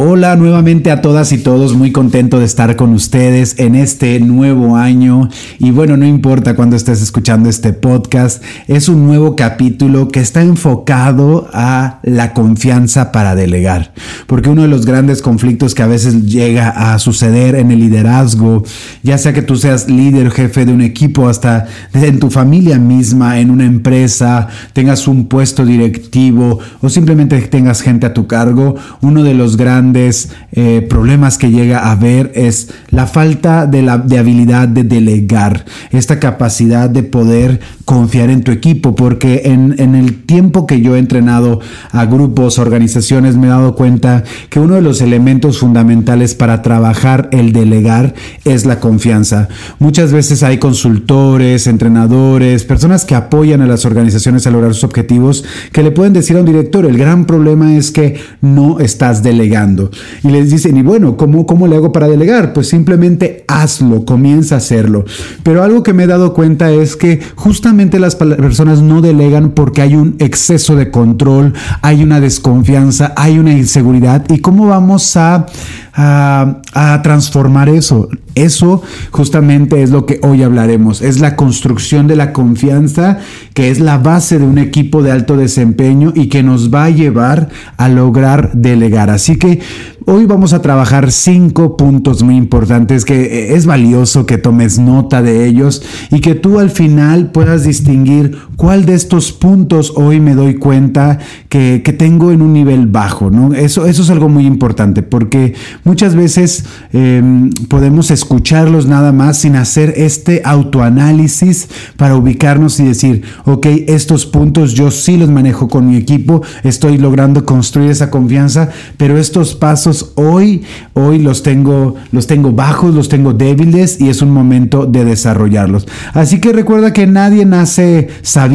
Hola nuevamente a todas y todos, muy contento de estar con ustedes en este nuevo año. Y bueno, no importa cuando estés escuchando este podcast, es un nuevo capítulo que está enfocado a la confianza para delegar, porque uno de los grandes conflictos que a veces llega a suceder en el liderazgo, ya sea que tú seas líder, jefe de un equipo, hasta en tu familia misma, en una empresa, tengas un puesto directivo o simplemente tengas gente a tu cargo, uno de los grandes eh, problemas que llega a haber es la falta de, la, de habilidad de delegar, esta capacidad de poder confiar en tu equipo, porque en, en el tiempo que yo he entrenado a grupos, organizaciones, me he dado cuenta que uno de los elementos fundamentales para trabajar el delegar es la confianza. Muchas veces hay consultores, entrenadores, personas que apoyan a las organizaciones a lograr sus objetivos, que le pueden decir a un director, el gran problema es que no estás delegando. Y les dicen, y bueno, ¿cómo, ¿cómo le hago para delegar? Pues simplemente hazlo, comienza a hacerlo. Pero algo que me he dado cuenta es que justamente las personas no delegan porque hay un exceso de control, hay una desconfianza, hay una inseguridad. ¿Y cómo vamos a a, transformar eso. Eso justamente es lo que hoy hablaremos. Es la construcción de la confianza que es la base de un equipo de alto desempeño y que nos va a llevar a lograr delegar. Así que hoy vamos a trabajar cinco puntos muy importantes que eh, es valioso que tomes nota de ellos y que tú al final puedas distinguir cuál de estos puntos hoy me doy cuenta que, tengo en un nivel bajo. ¿no? Eso, eso es algo muy importante porque Muchas veces em, podemos escucharlos nada más sin hacer este autoanálisis para ubicarnos y decir, ok, estos puntos yo sí los manejo con mi equipo, estoy logrando construir esa confianza, pero estos pasos hoy, hoy los tengo, los tengo bajos, los tengo débiles y es un momento de desarrollarlos. Así que recuerda que nadie nace sabiendo,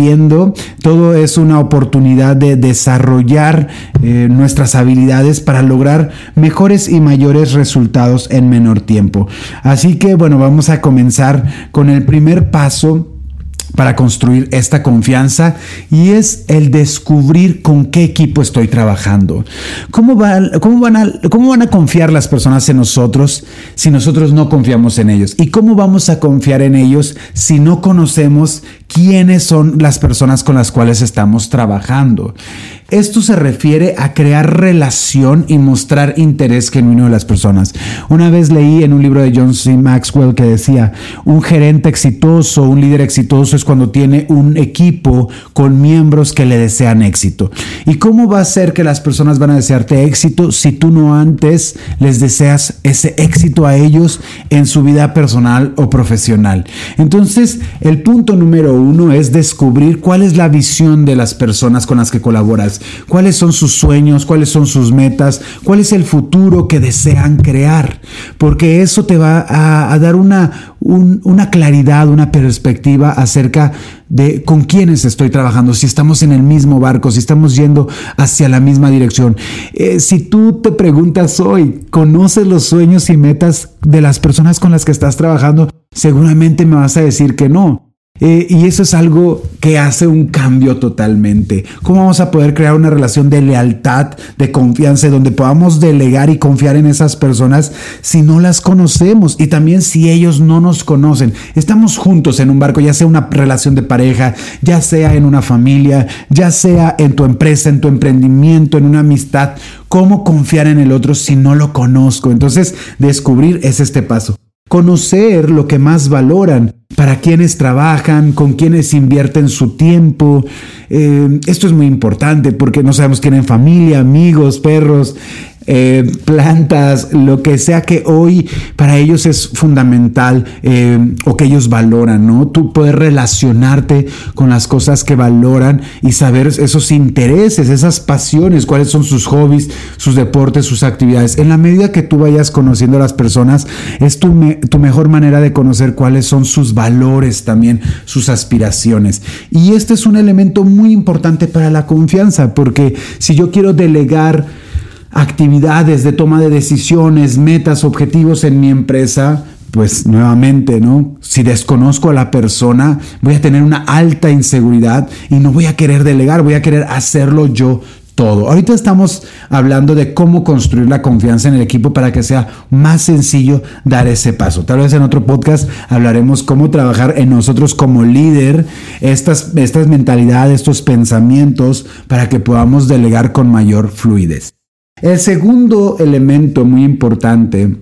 todo es una oportunidad de desarrollar eh, nuestras habilidades para lograr mejores y mayores resultados en menor tiempo. Así que bueno, vamos a comenzar con el primer paso para construir esta confianza y es el descubrir con qué equipo estoy trabajando. ¿Cómo, van a, ¿Cómo van a confiar las personas en nosotros si nosotros no confiamos en ellos? ¿Y cómo vamos a confiar en ellos si no conocemos quiénes son las personas con las cuales estamos trabajando? Esto se refiere a crear relación y mostrar interés genuino de las personas. Una vez leí en un libro de John C. Maxwell que decía, un gerente exitoso, un líder exitoso es cuando tiene un equipo con miembros que le desean éxito. ¿Y cómo va a ser que las personas van a desearte éxito si tú no antes les deseas ese éxito a ellos en su vida personal o profesional? Entonces, el punto número uno es descubrir cuál es la visión de las personas con las que colaboras cuáles son sus sueños, cuáles son sus metas, cuál es el futuro que desean crear, porque eso te va a, dar una, una claridad, una perspectiva acerca de con quiénes estoy trabajando, si estamos en el mismo barco, si estamos yendo hacia la misma dirección. Eh, si tú te preguntas hoy, ¿conoces los sueños y metas de las personas con las que estás trabajando? Seguramente me vas a decir que no. Eh, y eso es algo que hace un cambio totalmente. ¿Cómo vamos a poder crear una relación de lealtad, de confianza, donde podamos delegar y confiar en esas personas si no las conocemos y también si ellos no nos conocen? Estamos juntos en un barco, ya sea una relación de pareja, ya sea en una familia, ya sea en tu empresa, en tu emprendimiento, en una amistad. ¿Cómo confiar en el otro si no lo conozco? Entonces, descubrir es este paso. Conocer lo que más valoran para quienes trabajan, con quienes invierten su tiempo. Eh, esto es muy importante porque no sabemos, tienen familia, amigos, perros. Eh, plantas, lo que sea que hoy para ellos es fundamental eh, o que ellos valoran, ¿no? Tú puedes relacionarte con las cosas que valoran y saber esos intereses, esas pasiones, cuáles son sus hobbies, sus deportes, sus actividades. En la medida que tú vayas conociendo a las personas, es tu, tu mejor manera de conocer cuáles son sus valores también, sus aspiraciones. Y este es un elemento muy importante para la confianza, porque si yo quiero delegar, actividades de toma de decisiones, metas, objetivos en mi empresa, pues nuevamente, ¿no? Si desconozco a la persona, voy a tener una alta inseguridad y no voy a querer delegar, voy a querer hacerlo yo todo. Ahorita estamos hablando de cómo construir la confianza en el equipo para que sea más sencillo dar ese paso. Tal vez en otro podcast hablaremos cómo trabajar en nosotros como líder estas, estas mentalidades, estos pensamientos para que podamos delegar con mayor fluidez. El segundo elemento muy importante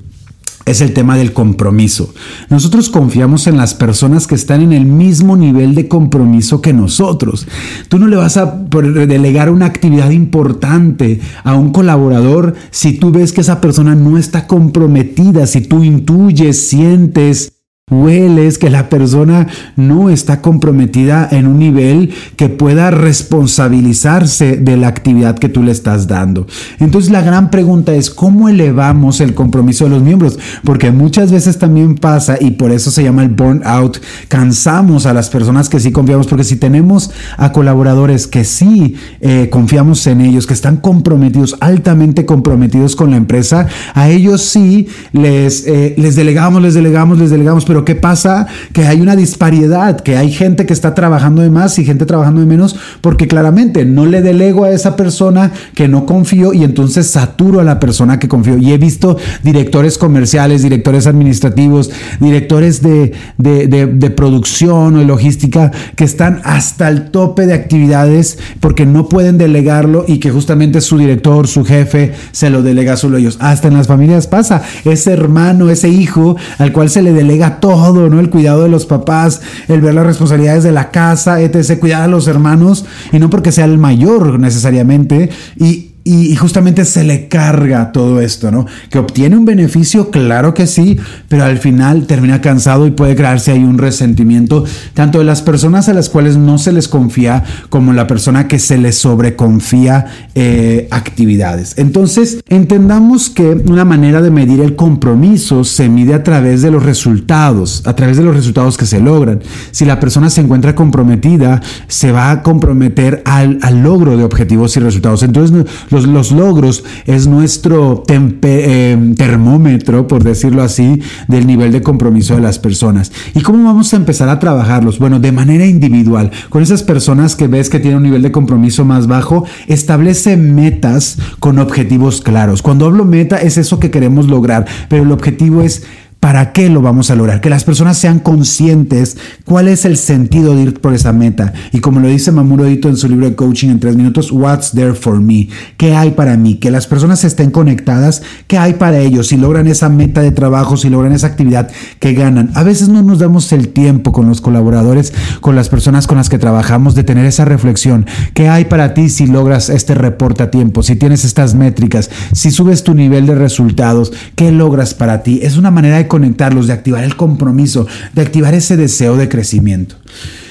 es el tema del compromiso. Nosotros confiamos en las personas que están en el mismo nivel de compromiso que nosotros. Tú no le vas a delegar una actividad importante a un colaborador si tú ves que esa persona no está comprometida, si tú intuyes, sientes, hueles que la persona no está comprometida en un nivel que pueda responsabilizarse de la actividad que tú le estás dando. Entonces la gran pregunta es cómo elevamos el compromiso de los miembros, porque muchas veces también pasa y por eso se llama el burnout, cansamos a las personas que sí confiamos, porque si tenemos a colaboradores que sí eh, confiamos en ellos, que están comprometidos, altamente comprometidos con la empresa, a ellos sí les, eh, les delegamos, les delegamos, les delegamos, pero ¿qué pasa? Que hay una disparidad, que hay gente que está trabajando de más y gente trabajando de menos, porque claramente no le delego a esa persona que no confío y entonces saturo a la persona que confío. Y he visto directores comerciales, directores administrativos, directores de, de producción o de logística que están hasta el tope de actividades porque no pueden delegarlo y que justamente su director, su jefe, se lo delega solo ellos. Hasta en las familias pasa. Ese hermano, ese hijo al cual se le delega todo todo, ¿no? El cuidado de los papás, el ver las responsabilidades de la casa, etc., cuidar a los hermanos, y no porque sea el mayor necesariamente, y, y, justamente se le carga todo esto, ¿no? Que obtiene un beneficio, claro que sí, pero al final termina cansado y puede crearse ahí un resentimiento, tanto de las personas a las cuales no se les confía como la persona que se les sobreconfía eh, actividades. Entonces, entendamos que una manera de medir el compromiso se mide a través de los resultados, a través de los resultados que se logran. Si la persona se encuentra comprometida, se va a comprometer al, al logro de objetivos y resultados. Entonces, los, logros es nuestro eh, termómetro, por decirlo así, del nivel de compromiso de las personas. ¿Y cómo vamos a empezar a trabajarlos? Bueno, de manera individual. Con esas personas que ves que tienen un nivel de compromiso más bajo, establece metas con objetivos claros. Cuando hablo meta es eso que queremos lograr, pero el objetivo es ¿Para qué lo vamos a lograr? Que las personas sean conscientes cuál es el sentido de ir por esa meta. Y como lo dice Mamuro Edito en su libro de coaching en tres minutos, What's there for me? ¿Qué hay para mí? Que las personas estén conectadas. ¿Qué hay para ellos? Si logran esa meta de trabajo, si logran esa actividad que ganan. A veces no nos damos el tiempo con los colaboradores, con las personas con las que trabajamos, de tener esa reflexión. ¿Qué hay para ti si logras este reporte a tiempo? Si tienes estas métricas, si subes tu nivel de resultados, ¿qué logras para ti? Es una manera de conectarlos, de activar el compromiso, de activar ese deseo de crecimiento.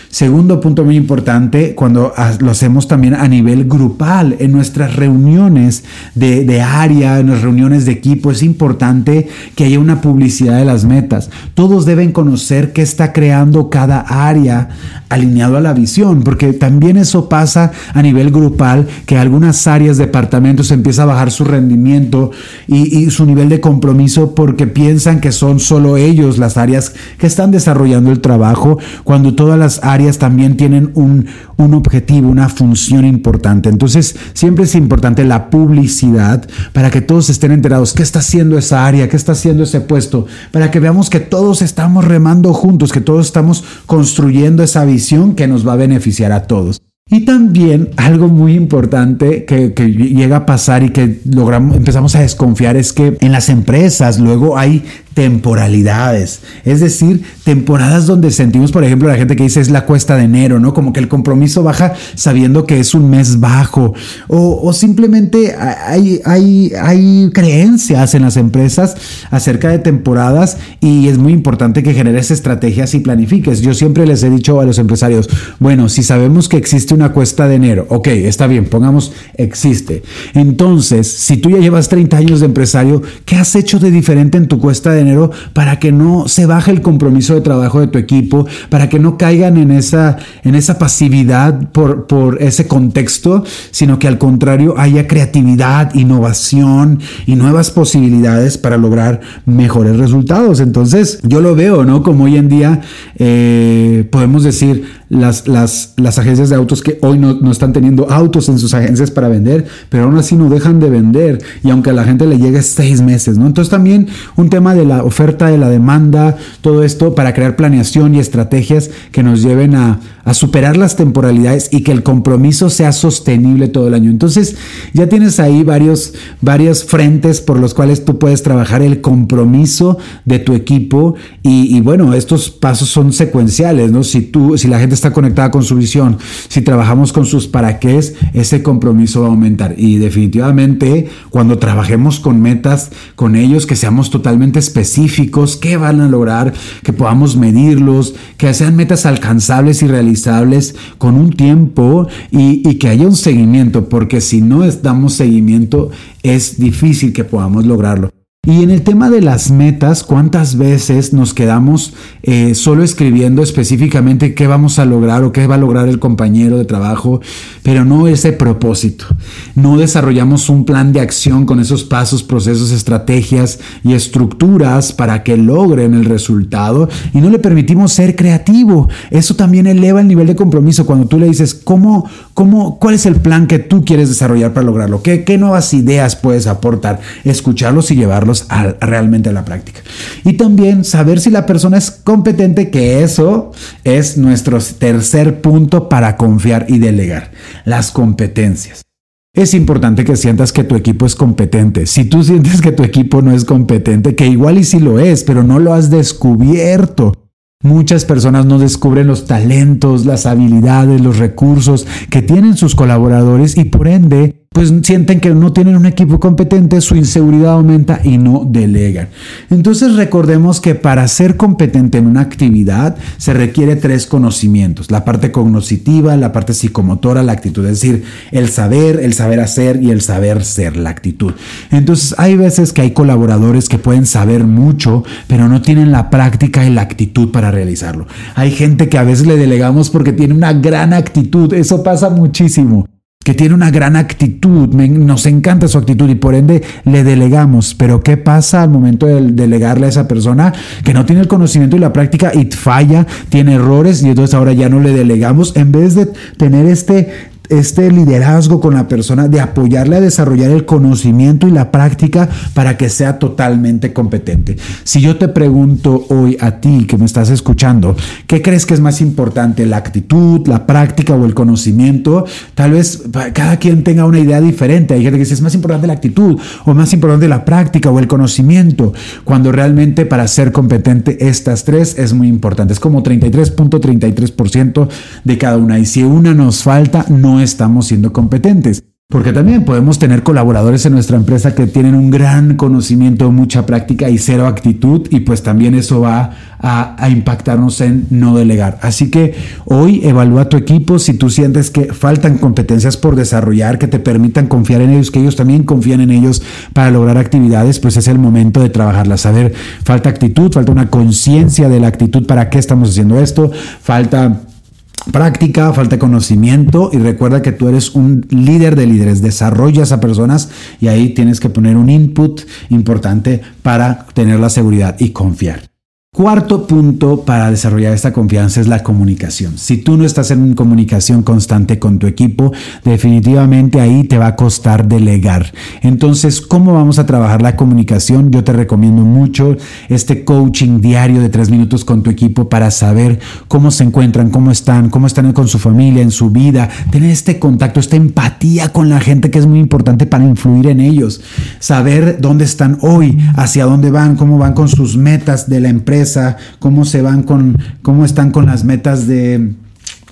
Segundo punto muy importante, cuando lo hacemos también a nivel grupal, en nuestras reuniones de, área, en las reuniones de equipo, es importante que haya una publicidad de las metas. Todos deben conocer qué está creando cada área alineado a la visión, porque también eso pasa a nivel grupal, que algunas áreas, departamentos empieza a bajar su rendimiento y, y su nivel de compromiso porque piensan que son solo ellos las áreas que están desarrollando el trabajo, cuando todas las áreas también tienen un, un objetivo, una función importante. Entonces, siempre es importante la publicidad para que todos estén enterados. Qué está haciendo esa área, qué está haciendo ese puesto, para que veamos que todos estamos remando juntos, que todos estamos construyendo esa visión que nos va a beneficiar a todos. Y también algo muy importante que, llega a pasar y que logramos, empezamos a desconfiar es que en las empresas luego hay temporalidades, es decir, temporadas donde sentimos, por ejemplo, la gente que dice es la cuesta de enero, ¿no? Como que el compromiso baja sabiendo que es un mes bajo, o, simplemente hay, hay, hay creencias en las empresas acerca de temporadas y es muy importante que generes estrategias y planifiques. Yo siempre les he dicho a los empresarios, bueno, si sabemos que existe una cuesta de enero, ok, está bien, pongamos existe. Entonces, si tú ya llevas 30 años de empresario, ¿qué has hecho de diferente en tu cuesta de enero para que no se baje el compromiso de trabajo de tu equipo, para que no caigan en esa, en esa pasividad por, por ese contexto, sino que al contrario haya creatividad, innovación y nuevas posibilidades para lograr mejores resultados? Entonces, yo lo veo, ¿no? Como hoy en día eh, podemos decir, las, las, las, agencias de autos que hoy no, no, están teniendo autos en sus agencias para vender, pero aún así no dejan de vender y aunque a la gente le llegue seis meses, ¿no? Entonces también un tema de la oferta, de la demanda, todo esto para crear planeación y estrategias que nos lleven a, a superar las temporalidades y que el compromiso sea sostenible todo el año. Entonces ya tienes ahí varios, varios frentes por los cuales tú puedes trabajar el compromiso de tu equipo y, y bueno, estos pasos son secuenciales, ¿no? Si tú, si la gente está conectada con su visión, si trabajamos con sus para qué, ese compromiso va a aumentar. Y definitivamente cuando trabajemos con metas, con ellos, que seamos totalmente específicos, qué van a lograr, que podamos medirlos, que sean metas alcanzables y realizables con un tiempo y, y que haya un seguimiento, porque si no damos seguimiento, es difícil que podamos lograrlo. Y en el tema de las metas, ¿cuántas veces nos quedamos eh, solo escribiendo específicamente qué vamos a lograr o qué va a lograr el compañero de trabajo, pero no ese propósito? No desarrollamos un plan de acción con esos pasos, procesos, estrategias y estructuras para que logren el resultado y no le permitimos ser creativo. Eso también eleva el nivel de compromiso cuando tú le dices, ¿cómo, cómo, ¿cuál es el plan que tú quieres desarrollar para lograrlo? ¿Qué, qué nuevas ideas puedes aportar? Escucharlos y llevarlos realmente a la práctica. Y también saber si la persona es competente, que eso es nuestro tercer punto para confiar y delegar, las competencias. Es importante que sientas que tu equipo es competente. Si tú sientes que tu equipo no es competente, que igual y si lo es, pero no lo has descubierto, Muchas personas no descubren los talentos, las habilidades, los recursos que tienen sus colaboradores y por ende pues sienten que no tienen un equipo competente, su inseguridad aumenta y no delegan. Entonces recordemos que para ser competente en una actividad se requiere tres conocimientos, la parte cognitiva, la parte psicomotora, la actitud, es decir, el saber, el saber hacer y el saber ser, la actitud. Entonces hay veces que hay colaboradores que pueden saber mucho, pero no tienen la práctica y la actitud para realizarlo. Hay gente que a veces le delegamos porque tiene una gran actitud, eso pasa muchísimo que tiene una gran actitud, nos encanta su actitud y por ende le delegamos. Pero ¿qué pasa al momento de delegarle a esa persona que no tiene el conocimiento y la práctica y falla, tiene errores y entonces ahora ya no le delegamos en vez de tener este este liderazgo con la persona, de apoyarle a desarrollar el conocimiento y la práctica para que sea totalmente competente. Si yo te pregunto hoy a ti que me estás escuchando, ¿qué crees que es más importante, la actitud, la práctica o el conocimiento? Tal vez cada quien tenga una idea diferente. Hay gente que dice es más importante la actitud o más importante la práctica o el conocimiento, cuando realmente para ser competente estas tres es muy importante. Es como 33.33% de cada una y si una nos falta, no estamos siendo competentes. Porque también podemos tener colaboradores en nuestra empresa que tienen un gran conocimiento, mucha práctica y cero actitud y pues también eso va a, impactarnos en no delegar. Así que hoy evalúa tu equipo si tú sientes que faltan competencias por desarrollar que te permitan confiar en ellos, que ellos también confían en ellos para lograr actividades, pues es el momento de trabajarlas. A ver, falta actitud, falta una conciencia de la actitud para qué estamos haciendo esto, falta práctica, falta de conocimiento y recuerda que tú eres un líder de líderes, desarrollas a personas y ahí tienes que poner un input importante para tener la seguridad y confiar. Cuarto punto para desarrollar esta confianza es la comunicación. Si tú no estás en comunicación constante con tu equipo, definitivamente ahí te va a costar delegar. Entonces, ¿cómo vamos a trabajar la comunicación? Yo te recomiendo mucho este coaching diario de tres minutos con tu equipo para saber cómo se encuentran, cómo están, cómo están con su familia, en su vida, tener este contacto, esta empatía con la gente que es muy importante para influir en ellos, saber dónde están hoy, hacia dónde van, cómo van con sus metas de la empresa cómo se van con, cómo están con las metas de,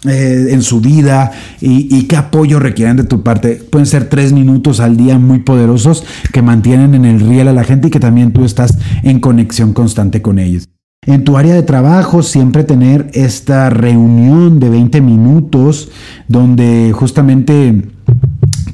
eh, en su vida y, qué apoyo requieren de tu parte. Pueden ser tres minutos al día muy poderosos que mantienen en el riel a la gente y que también tú estás en conexión constante con ellos. En tu área de trabajo siempre tener esta reunión de 20 minutos donde justamente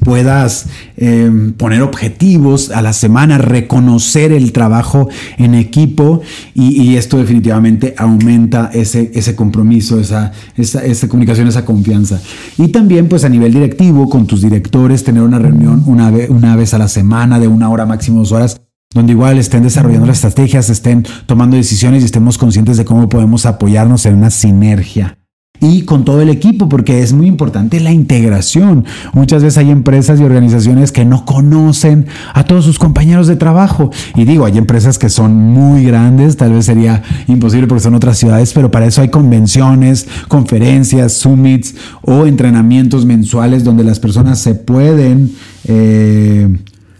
puedas eh, poner objetivos a la semana, reconocer el trabajo en equipo y, esto definitivamente aumenta ese, ese compromiso, esa, esa, comunicación, esa confianza. Y también pues a nivel directivo con tus directores, tener una reunión una, vez, una vez a la semana de una hora, máximo dos horas donde igual estén desarrollando las estrategias, estén tomando decisiones y estemos conscientes de cómo podemos apoyarnos en una sinergia y con todo el equipo, porque es muy importante la integración. Muchas veces hay empresas y organizaciones que no conocen a todos sus compañeros de trabajo. Y digo, hay empresas que son muy grandes, tal vez sería imposible porque son otras ciudades, pero para eso hay convenciones, conferencias, summits o entrenamientos mensuales donde las personas se pueden... Eh,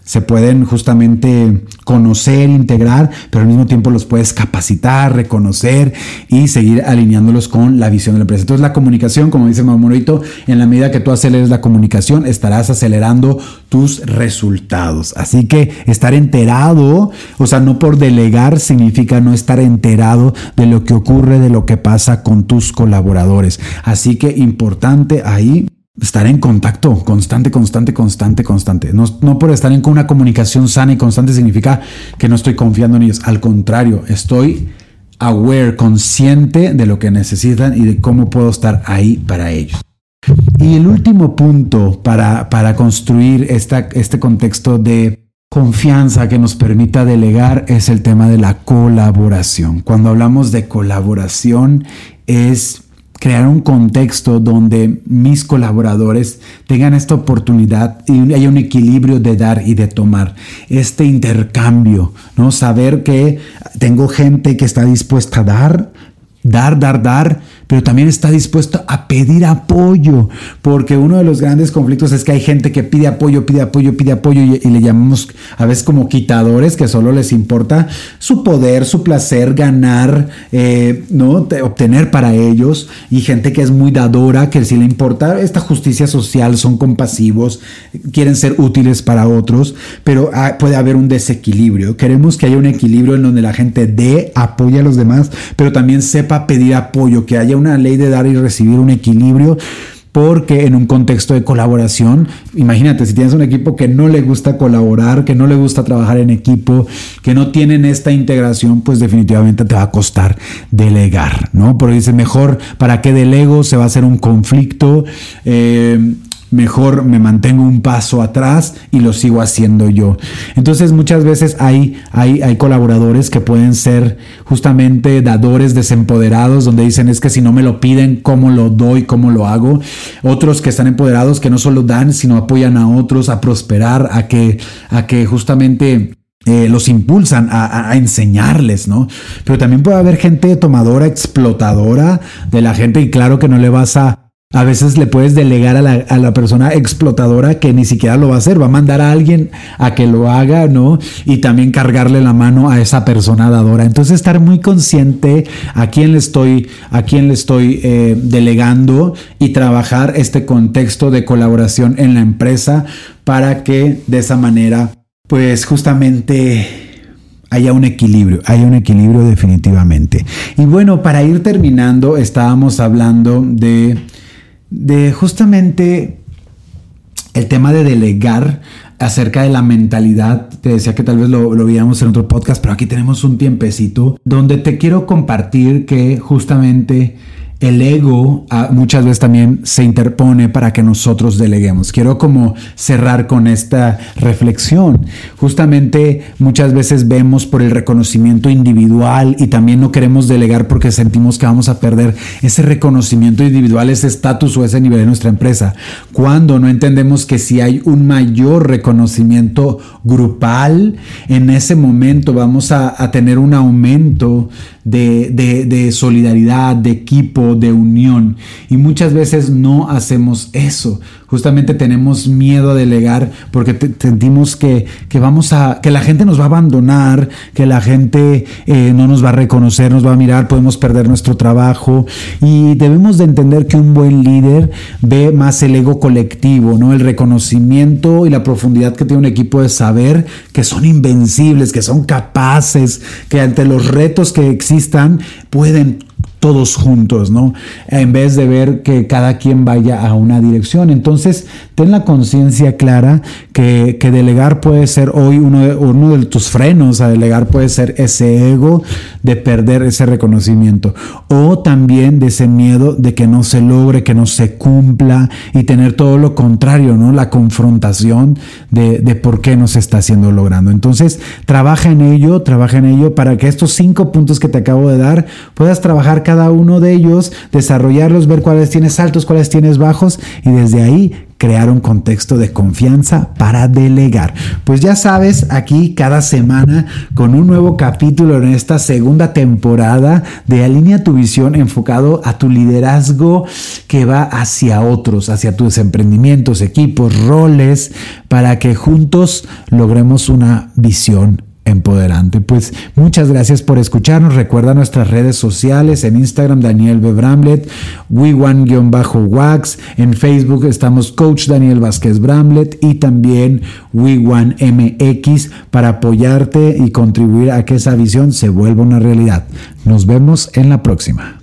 se pueden justamente conocer, integrar, pero al mismo tiempo los puedes capacitar, reconocer y seguir alineándolos con la visión de la empresa. Entonces la comunicación, como dice Mamorito, en la medida que tú aceleres la comunicación, estarás acelerando tus resultados. Así que estar enterado, o sea, no por delegar significa no estar enterado de lo que ocurre, de lo que pasa con tus colaboradores. Así que importante ahí estar en contacto constante, constante, constante, constante. No, no, por estar en una comunicación sana y constante significa que no estoy confiando en ellos. Al contrario, estoy aware, consciente de lo que necesitan y de cómo puedo estar ahí para ellos. Y el último punto para, para construir esta, este contexto de confianza que nos permita delegar es el tema de la colaboración. Cuando hablamos de colaboración es crear un contexto donde mis colaboradores tengan esta oportunidad y haya un equilibrio de dar y de tomar, este intercambio, ¿no? Saber que tengo gente que está dispuesta a dar, dar, dar, dar, pero también está dispuesto a pedir apoyo, porque uno de los grandes conflictos es que hay gente que pide apoyo, pide apoyo, pide apoyo y, le llamamos a veces como quitadores, que solo les importa su poder, su placer, ganar, eh, ¿no? obtener para ellos, y gente que es muy dadora, que si le importa esta justicia social, son compasivos, quieren ser útiles para otros, pero puede haber un desequilibrio. Queremos que haya un equilibrio en donde la gente dé, apoya a los demás, pero también sepa pedir apoyo, que haya una ley de dar y recibir un equilibrio porque en un contexto de colaboración, imagínate, si tienes un equipo que no le gusta colaborar, que no le gusta trabajar en equipo, que no tienen esta integración, pues definitivamente te va a costar delegar, ¿no? Porque dice, mejor, ¿para qué delego? Se va a hacer un conflicto. Eh, mejor me mantengo un paso atrás y lo sigo haciendo yo. Entonces muchas veces hay, hay, hay, colaboradores que pueden ser justamente dadores desempoderados, donde dicen es que si no me lo piden, ¿cómo lo doy? ¿Cómo lo hago? Otros que están empoderados que no solo dan, sino apoyan a otros a prosperar, a que, a que justamente... Eh, los impulsan a, a, enseñarles, ¿no? Pero también puede haber gente tomadora, explotadora de la gente y claro que no le vas a, a veces le puedes delegar a la, persona explotadora que ni siquiera lo va a hacer, va a mandar a alguien a que lo haga, ¿no? Y también cargarle la mano a esa persona dadora. Entonces estar muy consciente a quién le estoy, a quién le estoy eh, delegando y trabajar este contexto de colaboración en la empresa para que de esa manera, pues justamente haya un equilibrio, haya un equilibrio definitivamente. Y bueno, para ir terminando, estábamos hablando de de justamente el tema de delegar acerca de la mentalidad. Te decía que tal vez lo, lo veíamos en otro podcast, pero aquí tenemos un tiempecito donde te quiero compartir que justamente el ego ah, muchas veces también se interpone para que nosotros deleguemos. Quiero como cerrar con esta reflexión. Justamente muchas veces vemos por el reconocimiento individual y también no queremos delegar porque sentimos que vamos a perder ese reconocimiento individual, ese estatus o ese nivel de nuestra empresa. Cuando no entendemos que si hay un mayor reconocimiento grupal, en ese momento vamos a, a tener un aumento de, solidaridad, de equipo, de unión. Y muchas veces no hacemos eso. Justamente tenemos miedo a delegar porque sentimos que, vamos a, que la gente nos va a abandonar, que la gente eh, no nos va a reconocer, nos va a mirar, podemos perder nuestro trabajo. Y debemos de entender que un buen líder ve más el ego colectivo, ¿no? El reconocimiento y la profundidad que tiene un equipo de saber que son invencibles, que son capaces, que ante los retos que existen, están, pueden todos juntos, ¿no? En vez de ver que cada quien vaya a una dirección. Entonces, ten la conciencia clara que, delegar puede ser hoy uno de, uno de tus frenos a delegar puede ser ese ego de perder ese reconocimiento o también de ese miedo de que no se logre, que no se cumpla y tener todo lo contrario, ¿no? La confrontación de, de por qué no se está haciendo logrando. Entonces, trabaja en ello, trabaja en ello para que estos cinco puntos que te acabo de dar puedas trabajar cada uno de ellos, desarrollarlos, ver cuáles tienes altos, cuáles tienes bajos y desde ahí crear un contexto de confianza para delegar. Pues ya sabes, aquí cada semana con un nuevo capítulo en esta segunda temporada de Alinea tu visión enfocado a tu liderazgo que va hacia otros, hacia tus emprendimientos, equipos, roles, para que juntos logremos una visión empoderante. Pues muchas gracias por escucharnos. Recuerda nuestras redes sociales en Instagram Daniel B. Bramlett, WeOne-Wax, en Facebook estamos Coach Daniel Vázquez Bramlett y también WeOne MX para apoyarte y contribuir a que esa visión se vuelva una realidad. Nos vemos en la próxima.